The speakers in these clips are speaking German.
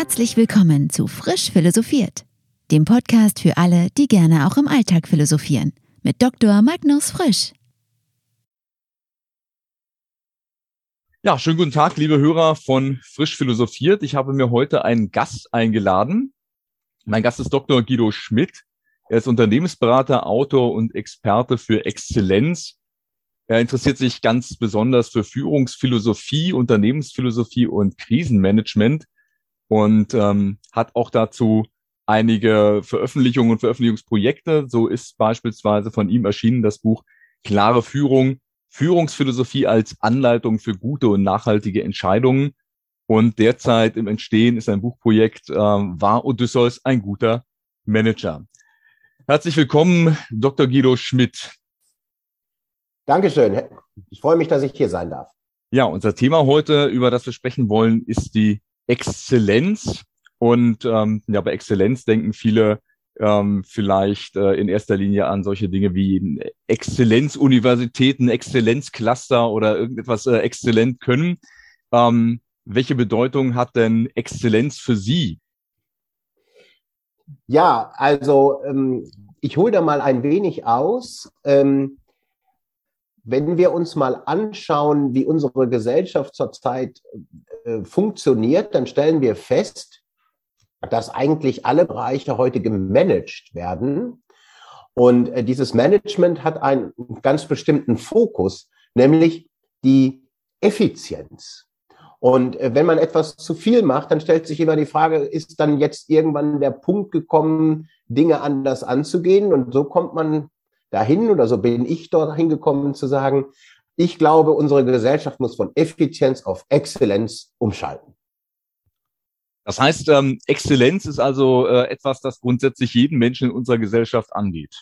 Herzlich willkommen zu Frisch Philosophiert, dem Podcast für alle, die gerne auch im Alltag philosophieren, mit Dr. Magnus Frisch. Ja, schönen guten Tag, liebe Hörer von Frisch Philosophiert. Ich habe mir heute einen Gast eingeladen. Mein Gast ist Dr. Guido Schmidt. Er ist Unternehmensberater, Autor und Experte für Exzellenz. Er interessiert sich ganz besonders für Führungsphilosophie, Unternehmensphilosophie und Krisenmanagement und ähm, hat auch dazu einige Veröffentlichungen und Veröffentlichungsprojekte. So ist beispielsweise von ihm erschienen das Buch Klare Führung, Führungsphilosophie als Anleitung für gute und nachhaltige Entscheidungen. Und derzeit im Entstehen ist ein Buchprojekt, äh, war Odysseus ein guter Manager? Herzlich willkommen, Dr. Guido Schmidt. Dankeschön. Ich freue mich, dass ich hier sein darf. Ja, unser Thema heute, über das wir sprechen wollen, ist die Exzellenz. Und ähm, ja, bei Exzellenz denken viele ähm, vielleicht äh, in erster Linie an solche Dinge wie Exzellenzuniversitäten, Exzellenzcluster oder irgendetwas äh, exzellent können. Ähm, welche Bedeutung hat denn Exzellenz für Sie? Ja, also ähm, ich hole da mal ein wenig aus. Ähm, wenn wir uns mal anschauen, wie unsere Gesellschaft zurzeit funktioniert, dann stellen wir fest, dass eigentlich alle Bereiche heute gemanagt werden. Und äh, dieses Management hat einen ganz bestimmten Fokus, nämlich die Effizienz. Und äh, wenn man etwas zu viel macht, dann stellt sich immer die Frage, ist dann jetzt irgendwann der Punkt gekommen, Dinge anders anzugehen? Und so kommt man dahin oder so bin ich dort hingekommen zu sagen, ich glaube, unsere Gesellschaft muss von Effizienz auf Exzellenz umschalten. Das heißt, ähm, Exzellenz ist also äh, etwas, das grundsätzlich jeden Menschen in unserer Gesellschaft angeht.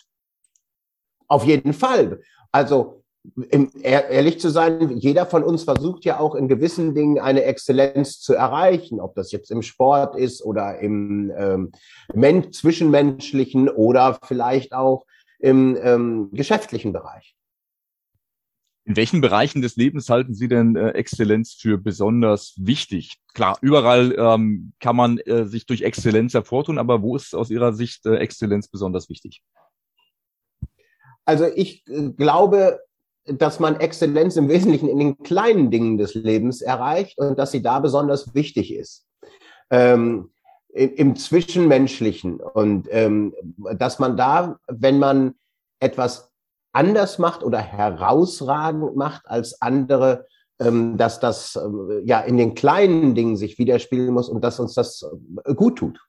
Auf jeden Fall. Also im, ehrlich zu sein, jeder von uns versucht ja auch in gewissen Dingen eine Exzellenz zu erreichen, ob das jetzt im Sport ist oder im ähm, zwischenmenschlichen oder vielleicht auch im ähm, geschäftlichen Bereich. In welchen Bereichen des Lebens halten Sie denn äh, Exzellenz für besonders wichtig? Klar, überall ähm, kann man äh, sich durch Exzellenz hervortun, aber wo ist aus Ihrer Sicht äh, Exzellenz besonders wichtig? Also ich äh, glaube, dass man Exzellenz im Wesentlichen in den kleinen Dingen des Lebens erreicht und dass sie da besonders wichtig ist. Ähm, im Zwischenmenschlichen und ähm, dass man da, wenn man etwas anders macht oder herausragend macht als andere, ähm, dass das äh, ja in den kleinen Dingen sich widerspiegeln muss und dass uns das äh, gut tut.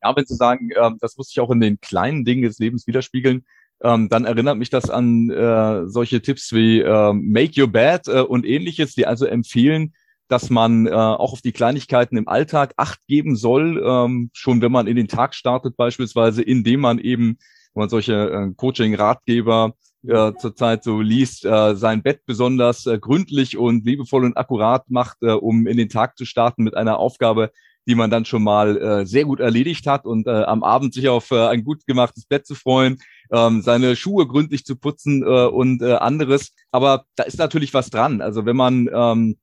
Ja, wenn Sie sagen, äh, das muss sich auch in den kleinen Dingen des Lebens widerspiegeln, ähm, dann erinnert mich das an äh, solche Tipps wie Make Your Bed äh, und ähnliches, die also empfehlen, dass man auch auf die Kleinigkeiten im Alltag Acht geben soll, ähm, schon wenn man in den Tag startet beispielsweise, indem man eben, wenn man solche äh, Coaching-Ratgeber äh, zurzeit so liest, äh, sein Bett besonders äh, gründlich und liebevoll und akkurat macht, äh, um in den Tag zu starten mit einer Aufgabe, die man dann schon mal äh, sehr gut erledigt hat und äh, am Abend sich auf äh, ein gut gemachtes Bett zu freuen, ähm, seine Schuhe gründlich zu putzen äh, und äh, anderes. Aber da ist natürlich was dran. Also wenn man ähm,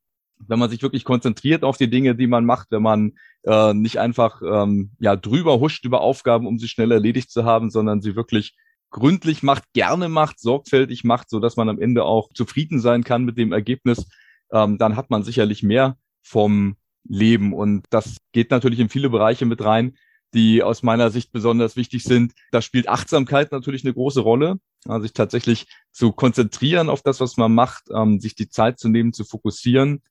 wenn man sich wirklich konzentriert auf die Dinge, die man macht, wenn man äh, nicht einfach ähm, ja drüber huscht über Aufgaben, um sie schnell erledigt zu haben, sondern sie wirklich gründlich macht, gerne macht, sorgfältig macht, so dass man am Ende auch zufrieden sein kann mit dem Ergebnis, ähm, dann hat man sicherlich mehr vom Leben. Und das geht natürlich in viele Bereiche mit rein, die aus meiner Sicht besonders wichtig sind. Da spielt Achtsamkeit natürlich eine große Rolle, also sich tatsächlich zu konzentrieren auf das, was man macht, ähm, sich die Zeit zu nehmen, zu fokussieren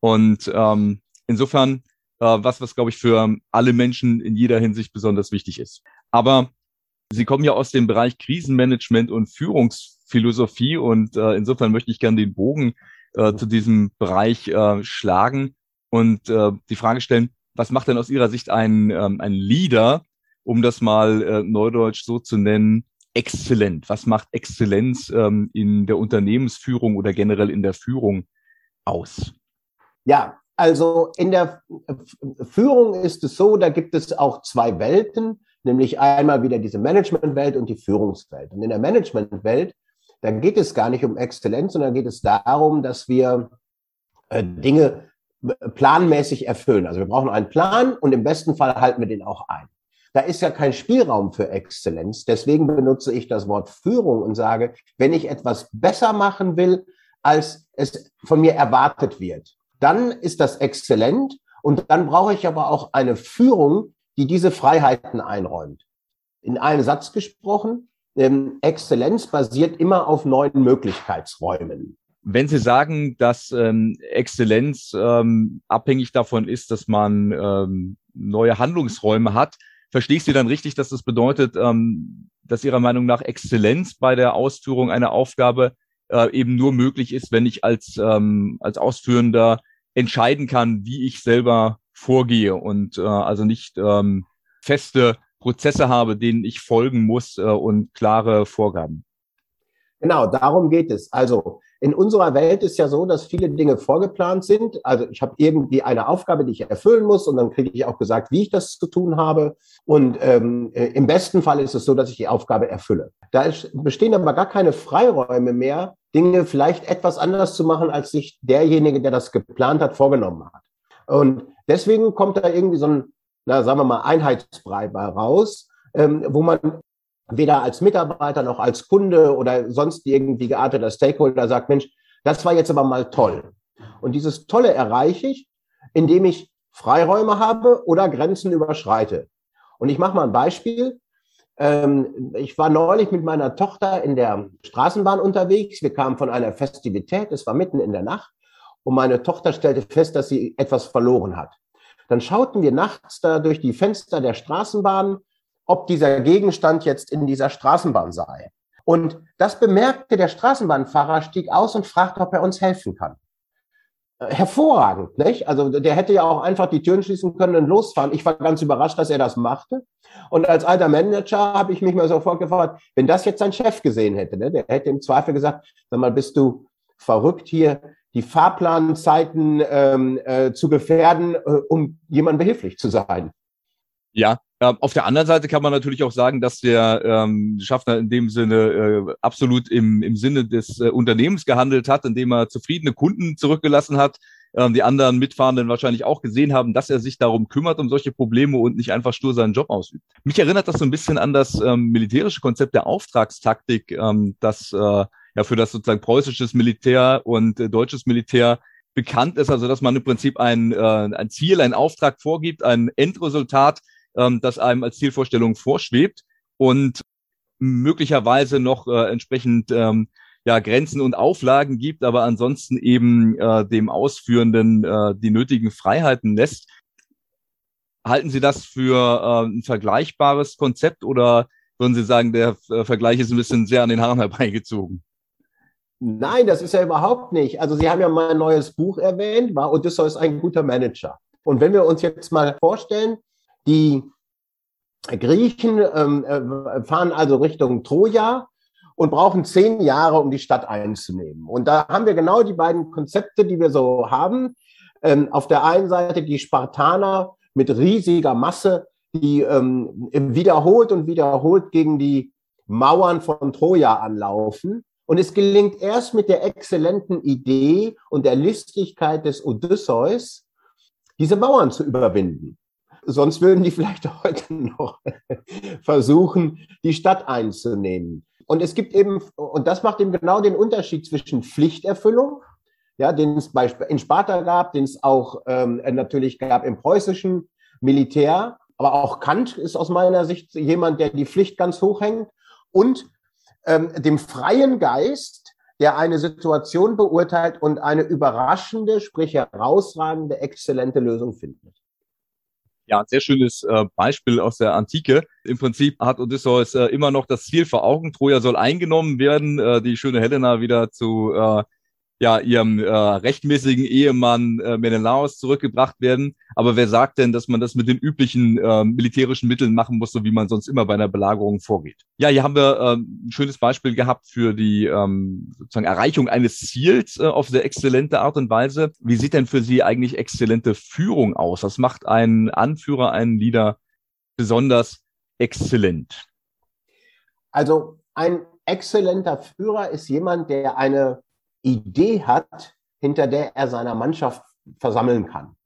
und ähm, insofern äh, was, was glaube ich für alle Menschen in jeder Hinsicht besonders wichtig ist. Aber Sie kommen ja aus dem Bereich Krisenmanagement und Führungsphilosophie und äh, insofern möchte ich gerne den Bogen äh, zu diesem Bereich äh, schlagen und äh, die Frage stellen, was macht denn aus Ihrer Sicht ein, ähm, ein Leader, um das mal äh, neudeutsch so zu nennen, exzellent? Was macht Exzellenz ähm, in der Unternehmensführung oder generell in der Führung aus? Ja, also in der Führung ist es so, da gibt es auch zwei Welten, nämlich einmal wieder diese Managementwelt und die Führungswelt. Und in der Managementwelt, da geht es gar nicht um Exzellenz, sondern geht es darum, dass wir äh, Dinge planmäßig erfüllen. Also wir brauchen einen Plan und im besten Fall halten wir den auch ein. Da ist ja kein Spielraum für Exzellenz. Deswegen benutze ich das Wort Führung und sage, wenn ich etwas besser machen will, als es von mir erwartet wird, dann ist das exzellent und dann brauche ich aber auch eine Führung, die diese Freiheiten einräumt. In einem Satz gesprochen, ähm, Exzellenz basiert immer auf neuen Möglichkeitsräumen. Wenn Sie sagen, dass ähm, Exzellenz ähm, abhängig davon ist, dass man ähm, neue Handlungsräume hat, verstehe ich Sie dann richtig, dass das bedeutet, ähm, dass Ihrer Meinung nach Exzellenz bei der Ausführung einer Aufgabe äh, eben nur möglich ist, wenn ich als, ähm, als Ausführender entscheiden kann, wie ich selber vorgehe und äh, also nicht ähm, feste Prozesse habe, denen ich folgen muss äh, und klare Vorgaben. Genau, darum geht es. Also in unserer Welt ist ja so, dass viele Dinge vorgeplant sind. Also ich habe irgendwie eine Aufgabe, die ich erfüllen muss und dann kriege ich auch gesagt, wie ich das zu tun habe. Und ähm, äh, im besten Fall ist es so, dass ich die Aufgabe erfülle. Da ist, bestehen aber gar keine Freiräume mehr, Dinge vielleicht etwas anders zu machen, als sich derjenige, der das geplant hat, vorgenommen hat. Und deswegen kommt da irgendwie so ein, na, sagen wir mal, Einheitsbrei bei raus, ähm, wo man weder als Mitarbeiter noch als Kunde oder sonst irgendwie gearteter Stakeholder sagt, Mensch, das war jetzt aber mal toll. Und dieses Tolle erreiche ich, indem ich Freiräume habe oder Grenzen überschreite. Und ich mache mal ein Beispiel. Ähm, ich war neulich mit meiner Tochter in der Straßenbahn unterwegs. Wir kamen von einer Festivität. Es war mitten in der Nacht. Und meine Tochter stellte fest, dass sie etwas verloren hat. Dann schauten wir nachts da durch die Fenster der Straßenbahn ob dieser Gegenstand jetzt in dieser Straßenbahn sei. Und das bemerkte der Straßenbahnfahrer, stieg aus und fragte, ob er uns helfen kann. Äh, hervorragend, nicht? Also der hätte ja auch einfach die Türen schließen können und losfahren. Ich war ganz überrascht, dass er das machte. Und als alter Manager habe ich mich mal sofort gefragt, wenn das jetzt sein Chef gesehen hätte, ne, der hätte im Zweifel gesagt, sag mal, bist du verrückt hier, die Fahrplanzeiten ähm, äh, zu gefährden, äh, um jemandem behilflich zu sein. Ja, auf der anderen Seite kann man natürlich auch sagen, dass der ähm, Schaffner in dem Sinne äh, absolut im, im Sinne des äh, Unternehmens gehandelt hat, indem er zufriedene Kunden zurückgelassen hat. Ähm, die anderen Mitfahrenden wahrscheinlich auch gesehen haben, dass er sich darum kümmert, um solche Probleme und nicht einfach stur seinen Job ausübt. Mich erinnert das so ein bisschen an das ähm, militärische Konzept der Auftragstaktik, ähm, das äh, ja für das sozusagen preußisches Militär und äh, deutsches Militär bekannt ist, also dass man im Prinzip ein, äh, ein Ziel, einen Auftrag vorgibt, ein Endresultat, ähm, das einem als Zielvorstellung vorschwebt und möglicherweise noch äh, entsprechend ähm, ja, Grenzen und Auflagen gibt, aber ansonsten eben äh, dem Ausführenden äh, die nötigen Freiheiten lässt. Halten Sie das für äh, ein vergleichbares Konzept oder würden Sie sagen, der äh, Vergleich ist ein bisschen sehr an den Haaren herbeigezogen? Nein, das ist ja überhaupt nicht. Also Sie haben ja mein neues Buch erwähnt, war Odysseus ein guter Manager. Und wenn wir uns jetzt mal vorstellen, die Griechen ähm, äh, fahren also Richtung Troja und brauchen zehn Jahre, um die Stadt einzunehmen. Und da haben wir genau die beiden Konzepte, die wir so haben. Ähm, auf der einen Seite die Spartaner mit riesiger Masse, die ähm, wiederholt und wiederholt gegen die Mauern von Troja anlaufen. Und es gelingt erst mit der exzellenten Idee und der Listigkeit des Odysseus, diese Mauern zu überwinden. Sonst würden die vielleicht heute noch versuchen, die Stadt einzunehmen. Und es gibt eben, und das macht eben genau den Unterschied zwischen Pflichterfüllung, ja, den es in Sparta gab, den es auch ähm, natürlich gab im preußischen Militär. Aber auch Kant ist aus meiner Sicht jemand, der die Pflicht ganz hoch hängt. Und ähm, dem freien Geist, der eine Situation beurteilt und eine überraschende, sprich herausragende, exzellente Lösung findet. Ja, ein sehr schönes äh, Beispiel aus der Antike. Im Prinzip hat Odysseus äh, immer noch das Ziel vor Augen. Troja soll eingenommen werden, äh, die schöne Helena wieder zu äh, ja, ihrem äh, rechtmäßigen Ehemann äh, Menelaos zurückgebracht werden. Aber wer sagt denn, dass man das mit den üblichen äh, militärischen Mitteln machen muss, so wie man sonst immer bei einer Belagerung vorgeht? Ja, hier haben wir äh, ein schönes Beispiel gehabt für die ähm, sozusagen Erreichung eines Ziels äh, auf sehr exzellente Art und Weise. Wie sieht denn für Sie eigentlich exzellente Führung aus? Was macht ein Anführer, einen Leader besonders exzellent? Also ein exzellenter Führer ist jemand, der eine Idee hat, hinter der er seiner Mannschaft versammeln kann.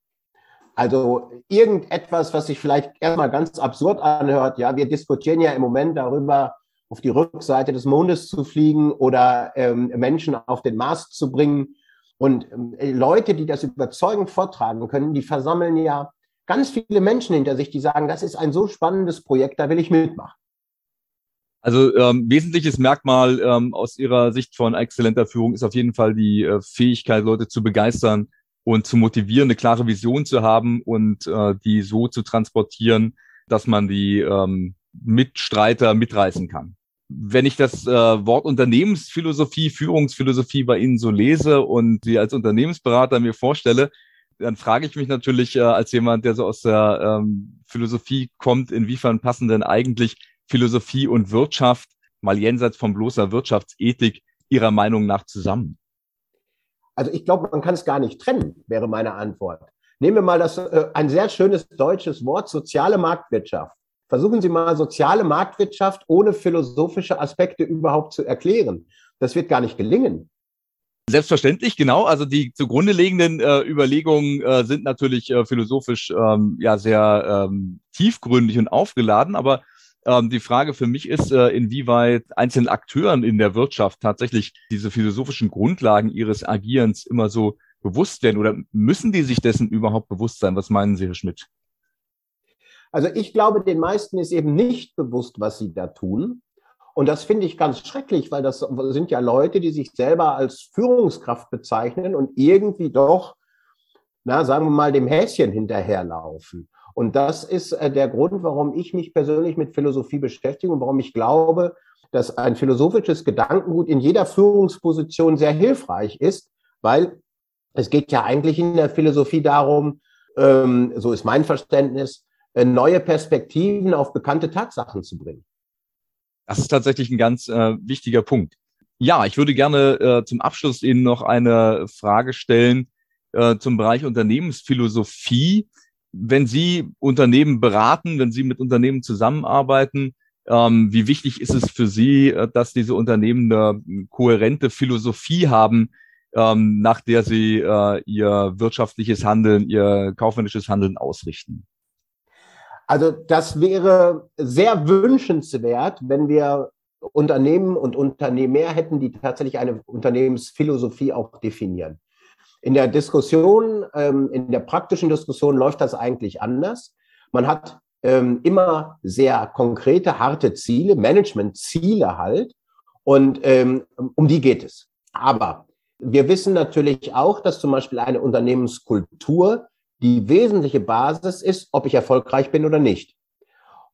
Also irgendetwas, was sich vielleicht erstmal ganz absurd anhört. Ja, wir diskutieren ja im Moment darüber, auf die Rückseite des Mondes zu fliegen oder ähm, Menschen auf den Mars zu bringen. Und ähm, Leute, die das überzeugend vortragen können, die versammeln ja ganz viele Menschen hinter sich, die sagen, das ist ein so spannendes Projekt, da will ich mitmachen. Also ähm, wesentliches Merkmal ähm, aus Ihrer Sicht von exzellenter Führung ist auf jeden Fall die äh, Fähigkeit, Leute zu begeistern und zu motivieren, eine klare Vision zu haben und äh, die so zu transportieren, dass man die ähm, Mitstreiter mitreißen kann. Wenn ich das äh, Wort Unternehmensphilosophie, Führungsphilosophie bei Ihnen so lese und Sie als Unternehmensberater mir vorstelle, dann frage ich mich natürlich äh, als jemand, der so aus der ähm, Philosophie kommt, inwiefern passen denn eigentlich Philosophie und Wirtschaft mal jenseits von bloßer Wirtschaftsethik Ihrer Meinung nach zusammen? Also ich glaube, man kann es gar nicht trennen, wäre meine Antwort. Nehmen wir mal das, äh, ein sehr schönes deutsches Wort, soziale Marktwirtschaft. Versuchen Sie mal soziale Marktwirtschaft ohne philosophische Aspekte überhaupt zu erklären. Das wird gar nicht gelingen. Selbstverständlich, genau. Also die zugrunde liegenden äh, Überlegungen äh, sind natürlich äh, philosophisch ähm, ja sehr ähm, tiefgründig und aufgeladen, aber ähm, die Frage für mich ist, äh, inwieweit einzelnen Akteuren in der Wirtschaft tatsächlich diese philosophischen Grundlagen ihres Agierens immer so bewusst werden oder müssen die sich dessen überhaupt bewusst sein? Was meinen Sie, Herr Schmidt? Also ich glaube, den meisten ist eben nicht bewusst, was sie da tun. Und das finde ich ganz schrecklich, weil das sind ja Leute, die sich selber als Führungskraft bezeichnen und irgendwie doch, na, sagen wir mal, dem Häschen hinterherlaufen. Und das ist äh, der Grund, warum ich mich persönlich mit Philosophie beschäftige und warum ich glaube, dass ein philosophisches Gedankengut in jeder Führungsposition sehr hilfreich ist, weil es geht ja eigentlich in der Philosophie darum, ähm, so ist mein Verständnis, äh, neue Perspektiven auf bekannte Tatsachen zu bringen. Das ist tatsächlich ein ganz äh, wichtiger Punkt. Ja, ich würde gerne äh, zum Abschluss Ihnen noch eine Frage stellen äh, zum Bereich Unternehmensphilosophie wenn Sie Unternehmen beraten, wenn Sie mit Unternehmen zusammenarbeiten, ähm, wie wichtig ist es für Sie, äh, dass diese Unternehmen eine kohärente Philosophie haben, ähm, nach der sie äh, ihr wirtschaftliches Handeln, ihr kaufmännisches Handeln ausrichten? Also das wäre sehr wünschenswert, wenn wir Unternehmen und Unternehmer hätten, die tatsächlich eine Unternehmensphilosophie auch definieren. In der Diskussion, ähm, in der praktischen Diskussion läuft das eigentlich anders. Man hat ähm, immer sehr konkrete, harte Ziele, Management-Ziele halt. Und ähm, um die geht es. Aber wir wissen natürlich auch, dass zum Beispiel eine Unternehmenskultur die wesentliche Basis ist, ob ich erfolgreich bin oder nicht.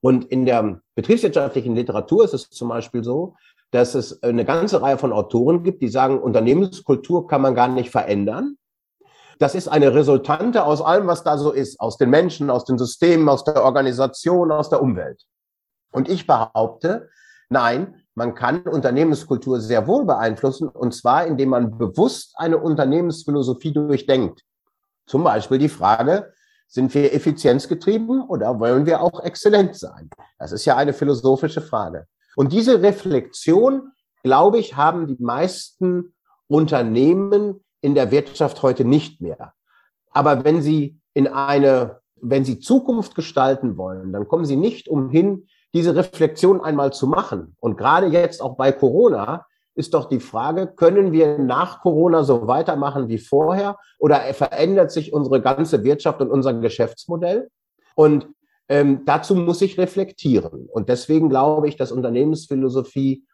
Und in der betriebswirtschaftlichen Literatur ist es zum Beispiel so, dass es eine ganze Reihe von Autoren gibt, die sagen, Unternehmenskultur kann man gar nicht verändern. Das ist eine Resultante aus allem, was da so ist, aus den Menschen, aus den Systemen, aus der Organisation, aus der Umwelt. Und ich behaupte, nein, man kann Unternehmenskultur sehr wohl beeinflussen, und zwar indem man bewusst eine Unternehmensphilosophie durchdenkt. Zum Beispiel die Frage, sind wir effizienzgetrieben oder wollen wir auch exzellent sein? Das ist ja eine philosophische Frage. Und diese Reflexion, glaube ich, haben die meisten Unternehmen in der Wirtschaft heute nicht mehr. Aber wenn Sie in eine, wenn Sie Zukunft gestalten wollen, dann kommen Sie nicht umhin, diese Reflexion einmal zu machen. Und gerade jetzt auch bei Corona ist doch die Frage, können wir nach Corona so weitermachen wie vorher oder verändert sich unsere ganze Wirtschaft und unser Geschäftsmodell? Und ähm, dazu muss ich reflektieren. Und deswegen glaube ich, dass Unternehmensphilosophie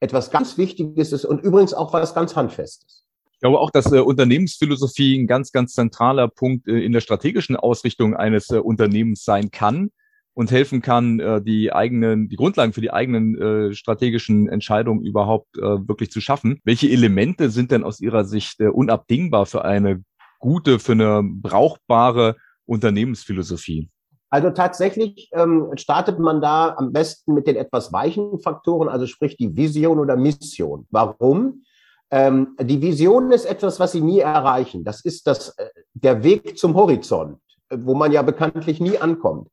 etwas ganz Wichtiges ist und übrigens auch was ganz Handfestes. Ich glaube auch, dass äh, Unternehmensphilosophie ein ganz, ganz zentraler Punkt äh, in der strategischen Ausrichtung eines äh, Unternehmens sein kann und helfen kann, äh, die eigenen, die Grundlagen für die eigenen äh, strategischen Entscheidungen überhaupt äh, wirklich zu schaffen. Welche Elemente sind denn aus Ihrer Sicht unabdingbar für eine gute, für eine brauchbare Unternehmensphilosophie? Also tatsächlich ähm, startet man da am besten mit den etwas weichen Faktoren, also sprich die Vision oder Mission. Warum? Ähm, die Vision ist etwas, was Sie nie erreichen. Das ist das, äh, der Weg zum Horizont, wo man ja bekanntlich nie ankommt.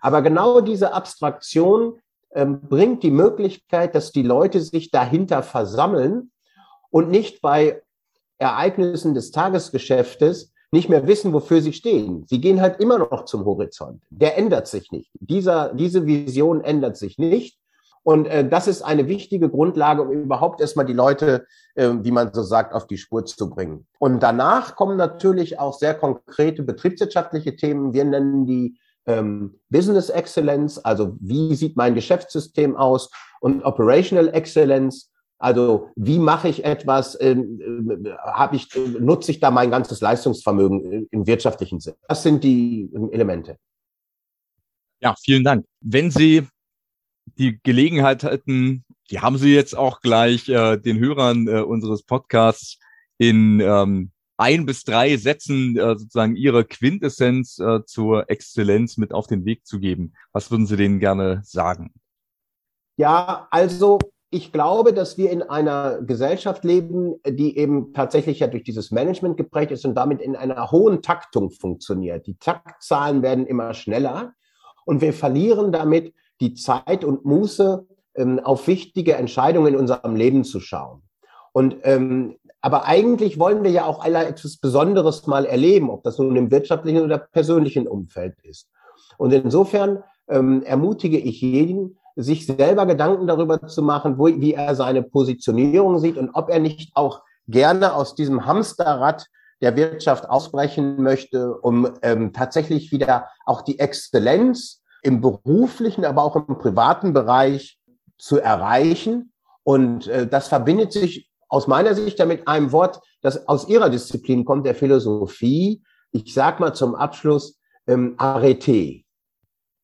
Aber genau diese Abstraktion ähm, bringt die Möglichkeit, dass die Leute sich dahinter versammeln und nicht bei Ereignissen des Tagesgeschäftes nicht mehr wissen, wofür sie stehen. Sie gehen halt immer noch zum Horizont. Der ändert sich nicht. Dieser, diese Vision ändert sich nicht. Und äh, das ist eine wichtige Grundlage, um überhaupt erstmal die Leute, äh, wie man so sagt, auf die Spur zu bringen. Und danach kommen natürlich auch sehr konkrete betriebswirtschaftliche Themen. Wir nennen die ähm, Business Excellence, also wie sieht mein Geschäftssystem aus und Operational Excellence, also wie mache ich etwas, ähm, äh, habe ich, nutze ich da mein ganzes Leistungsvermögen im wirtschaftlichen Sinn. Das sind die Elemente. Ja, vielen Dank. Wenn Sie die Gelegenheit hätten, die haben Sie jetzt auch gleich äh, den Hörern äh, unseres Podcasts in ähm, ein bis drei Sätzen äh, sozusagen Ihre Quintessenz äh, zur Exzellenz mit auf den Weg zu geben. Was würden Sie denen gerne sagen? Ja, also ich glaube, dass wir in einer Gesellschaft leben, die eben tatsächlich ja durch dieses Management geprägt ist und damit in einer hohen Taktung funktioniert. Die Taktzahlen werden immer schneller und wir verlieren damit die Zeit und Muße, ähm, auf wichtige Entscheidungen in unserem Leben zu schauen. Und ähm, aber eigentlich wollen wir ja auch alle etwas Besonderes mal erleben, ob das nun im wirtschaftlichen oder persönlichen Umfeld ist. Und insofern ähm, ermutige ich jeden, sich selber Gedanken darüber zu machen, wo, wie er seine Positionierung sieht und ob er nicht auch gerne aus diesem Hamsterrad der Wirtschaft ausbrechen möchte, um ähm, tatsächlich wieder auch die Exzellenz im beruflichen, aber auch im privaten Bereich zu erreichen. Und äh, das verbindet sich aus meiner Sicht ja mit einem Wort, das aus Ihrer Disziplin kommt, der Philosophie. Ich sag mal zum Abschluss ähm, Arete.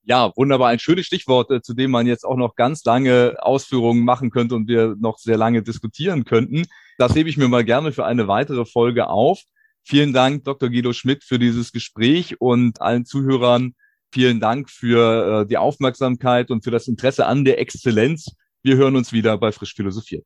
Ja, wunderbar. Ein schönes Stichwort, äh, zu dem man jetzt auch noch ganz lange Ausführungen machen könnte und wir noch sehr lange diskutieren könnten. Das hebe ich mir mal gerne für eine weitere Folge auf. Vielen Dank, Dr. Guido Schmidt, für dieses Gespräch und allen Zuhörern vielen Dank für äh, die Aufmerksamkeit und für das Interesse an der Exzellenz. Wir hören uns wieder bei Frisch Philosophiert.